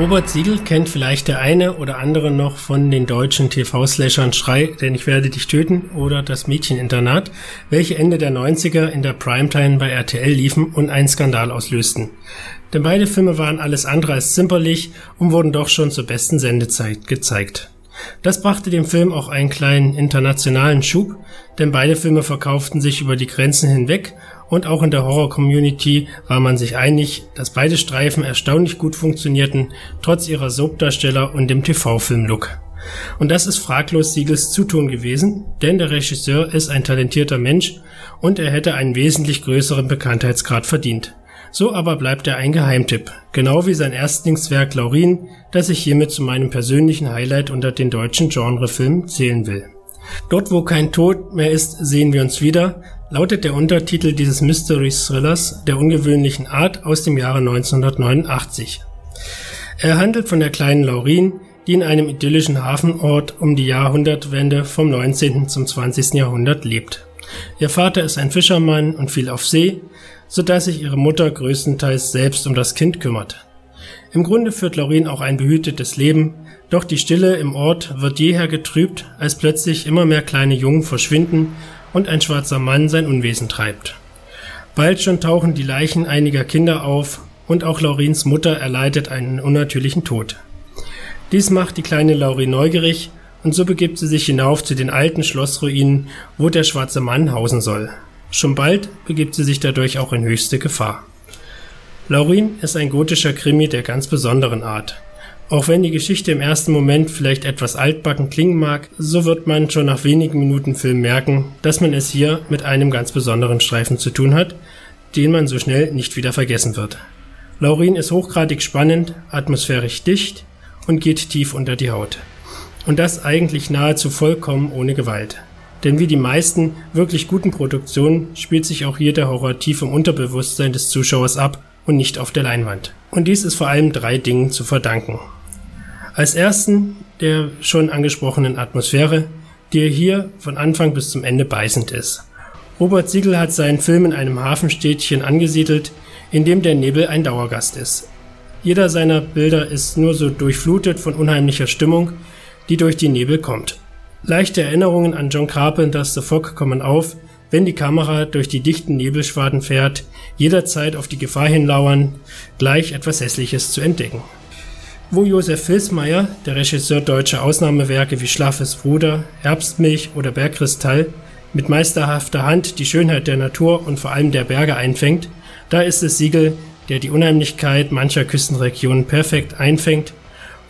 Robert Siegel kennt vielleicht der eine oder andere noch von den deutschen TV-Slashern Schrei, denn ich werde dich töten oder Das Mädcheninternat, welche Ende der 90er in der Primetime bei RTL liefen und einen Skandal auslösten. Denn beide Filme waren alles andere als zimperlich und wurden doch schon zur besten Sendezeit gezeigt. Das brachte dem Film auch einen kleinen internationalen Schub, denn beide Filme verkauften sich über die Grenzen hinweg und auch in der Horror-Community war man sich einig, dass beide Streifen erstaunlich gut funktionierten, trotz ihrer Soapdarsteller und dem TV-Film-Look. Und das ist fraglos Siegels Zutun gewesen, denn der Regisseur ist ein talentierter Mensch und er hätte einen wesentlich größeren Bekanntheitsgrad verdient. So aber bleibt er ein Geheimtipp, genau wie sein Erstlingswerk Laurin, das ich hiermit zu meinem persönlichen Highlight unter den deutschen Genrefilmen zählen will. Dort, wo kein Tod mehr ist, sehen wir uns wieder, lautet der Untertitel dieses Mystery Thrillers der ungewöhnlichen Art aus dem Jahre 1989. Er handelt von der kleinen Laurin, die in einem idyllischen Hafenort um die Jahrhundertwende vom 19. zum 20. Jahrhundert lebt. Ihr Vater ist ein Fischermann und viel auf See, so dass sich ihre Mutter größtenteils selbst um das Kind kümmert. Im Grunde führt Laurin auch ein behütetes Leben, doch die Stille im Ort wird jeher getrübt, als plötzlich immer mehr kleine Jungen verschwinden und ein schwarzer Mann sein Unwesen treibt. Bald schon tauchen die Leichen einiger Kinder auf und auch Laurins Mutter erleidet einen unnatürlichen Tod. Dies macht die kleine Laurin neugierig und so begibt sie sich hinauf zu den alten Schlossruinen, wo der schwarze Mann hausen soll. Schon bald begibt sie sich dadurch auch in höchste Gefahr. Laurin ist ein gotischer Krimi der ganz besonderen Art. Auch wenn die Geschichte im ersten Moment vielleicht etwas altbacken klingen mag, so wird man schon nach wenigen Minuten Film merken, dass man es hier mit einem ganz besonderen Streifen zu tun hat, den man so schnell nicht wieder vergessen wird. Laurin ist hochgradig spannend, atmosphärisch dicht und geht tief unter die Haut. Und das eigentlich nahezu vollkommen ohne Gewalt. Denn wie die meisten wirklich guten Produktionen spielt sich auch hier der Horror tief im Unterbewusstsein des Zuschauers ab und nicht auf der Leinwand. Und dies ist vor allem drei Dingen zu verdanken. Als ersten der schon angesprochenen Atmosphäre, die hier von Anfang bis zum Ende beißend ist. Robert Siegel hat seinen Film in einem Hafenstädtchen angesiedelt, in dem der Nebel ein Dauergast ist. Jeder seiner Bilder ist nur so durchflutet von unheimlicher Stimmung, die durch die Nebel kommt. Leichte Erinnerungen an John Carpenters The Fog kommen auf, wenn die Kamera durch die dichten Nebelschwaden fährt, jederzeit auf die Gefahr hinlauern, gleich etwas Hässliches zu entdecken. Wo Josef Filsmeier, der Regisseur deutscher Ausnahmewerke wie Schlaffes Bruder, Herbstmilch oder Bergkristall, mit meisterhafter Hand die Schönheit der Natur und vor allem der Berge einfängt, da ist es Siegel, der die Unheimlichkeit mancher Küstenregionen perfekt einfängt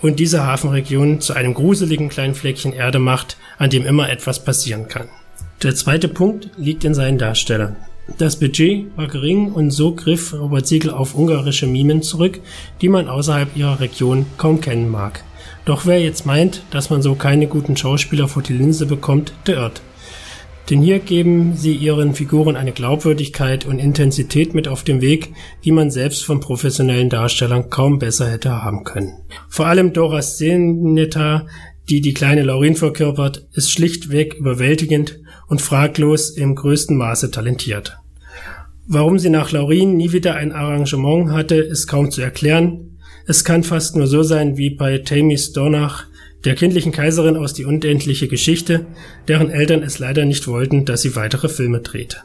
und diese Hafenregion zu einem gruseligen kleinen Fleckchen Erde macht, an dem immer etwas passieren kann. Der zweite Punkt liegt in seinen Darstellern. Das Budget war gering und so griff Robert Siegel auf ungarische Mimen zurück, die man außerhalb ihrer Region kaum kennen mag. Doch wer jetzt meint, dass man so keine guten Schauspieler vor die Linse bekommt, der irrt. Denn hier geben sie ihren Figuren eine Glaubwürdigkeit und Intensität mit auf den Weg, die man selbst von professionellen Darstellern kaum besser hätte haben können. Vor allem Dora Szeneta, die die kleine Laurin verkörpert, ist schlichtweg überwältigend und fraglos im größten Maße talentiert. Warum sie nach Laurin nie wieder ein Arrangement hatte, ist kaum zu erklären. Es kann fast nur so sein wie bei Tammy Stornach, der kindlichen Kaiserin aus Die unendliche Geschichte, deren Eltern es leider nicht wollten, dass sie weitere Filme dreht.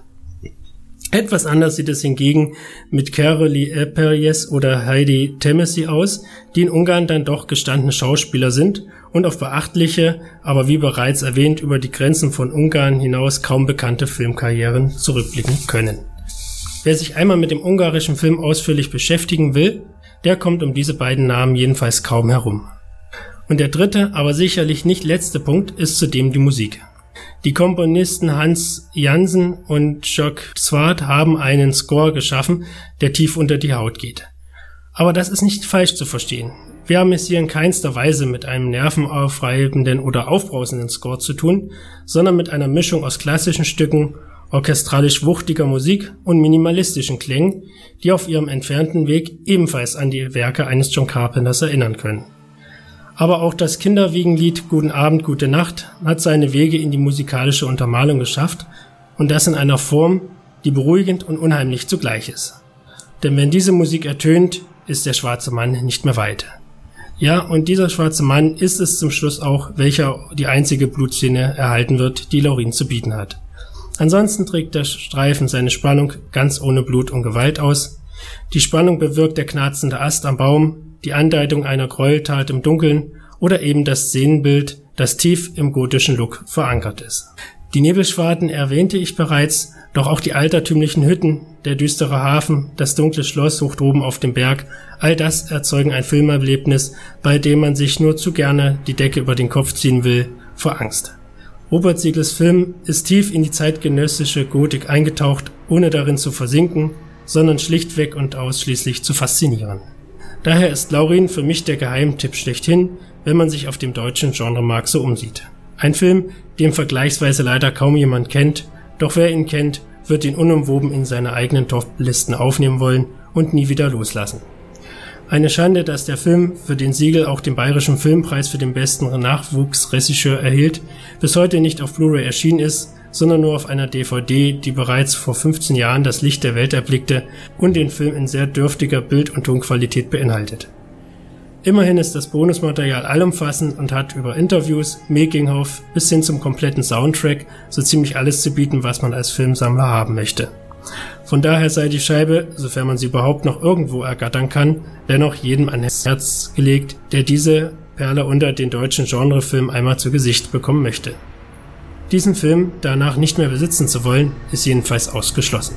Etwas anders sieht es hingegen mit Carolee Eperjes oder Heidi Temesi aus, die in Ungarn dann doch gestandene Schauspieler sind und auf beachtliche, aber wie bereits erwähnt über die Grenzen von Ungarn hinaus kaum bekannte Filmkarrieren zurückblicken können. Wer sich einmal mit dem ungarischen Film ausführlich beschäftigen will, der kommt um diese beiden Namen jedenfalls kaum herum. Und der dritte, aber sicherlich nicht letzte Punkt ist zudem die Musik. Die Komponisten Hans Jansen und Jacques Swart haben einen Score geschaffen, der tief unter die Haut geht. Aber das ist nicht falsch zu verstehen. Wir haben es hier in keinster Weise mit einem nervenaufreibenden oder aufbrausenden Score zu tun, sondern mit einer Mischung aus klassischen Stücken, orchestralisch wuchtiger Musik und minimalistischen Klängen, die auf ihrem entfernten Weg ebenfalls an die Werke eines John Carpenters erinnern können. Aber auch das Kinderwiegenlied Guten Abend, gute Nacht hat seine Wege in die musikalische Untermalung geschafft und das in einer Form, die beruhigend und unheimlich zugleich ist. Denn wenn diese Musik ertönt, ist der schwarze Mann nicht mehr weit. Ja, und dieser schwarze Mann ist es zum Schluss auch, welcher die einzige Blutszene erhalten wird, die Laurin zu bieten hat. Ansonsten trägt der Streifen seine Spannung ganz ohne Blut und Gewalt aus. Die Spannung bewirkt der knarzende Ast am Baum, die Andeutung einer Gräueltat im Dunkeln oder eben das Szenenbild, das tief im gotischen Look verankert ist. Die Nebelschwaden erwähnte ich bereits, doch auch die altertümlichen Hütten, der düstere Hafen, das dunkle Schloss hoch droben auf dem Berg, all das erzeugen ein Filmerlebnis, bei dem man sich nur zu gerne die Decke über den Kopf ziehen will, vor Angst. Robert Siegels Film ist tief in die zeitgenössische Gotik eingetaucht, ohne darin zu versinken, sondern schlichtweg und ausschließlich zu faszinieren. Daher ist Laurin für mich der Geheimtipp schlechthin, wenn man sich auf dem deutschen Genremarkt so umsieht. Ein Film, den vergleichsweise leider kaum jemand kennt, doch wer ihn kennt, wird ihn unumwoben in seine eigenen Top-Listen aufnehmen wollen und nie wieder loslassen. Eine Schande, dass der Film, für den Siegel auch den Bayerischen Filmpreis für den besten Nachwuchsregisseur erhielt, bis heute nicht auf Blu-ray erschienen ist, sondern nur auf einer DVD, die bereits vor 15 Jahren das Licht der Welt erblickte und den Film in sehr dürftiger Bild- und Tonqualität beinhaltet. Immerhin ist das Bonusmaterial allumfassend und hat über Interviews, Making-of bis hin zum kompletten Soundtrack so ziemlich alles zu bieten, was man als Filmsammler haben möchte. Von daher sei die Scheibe, sofern man sie überhaupt noch irgendwo ergattern kann, dennoch jedem ans Herz gelegt, der diese Perle unter den deutschen Genrefilm einmal zu Gesicht bekommen möchte. Diesen Film danach nicht mehr besitzen zu wollen, ist jedenfalls ausgeschlossen.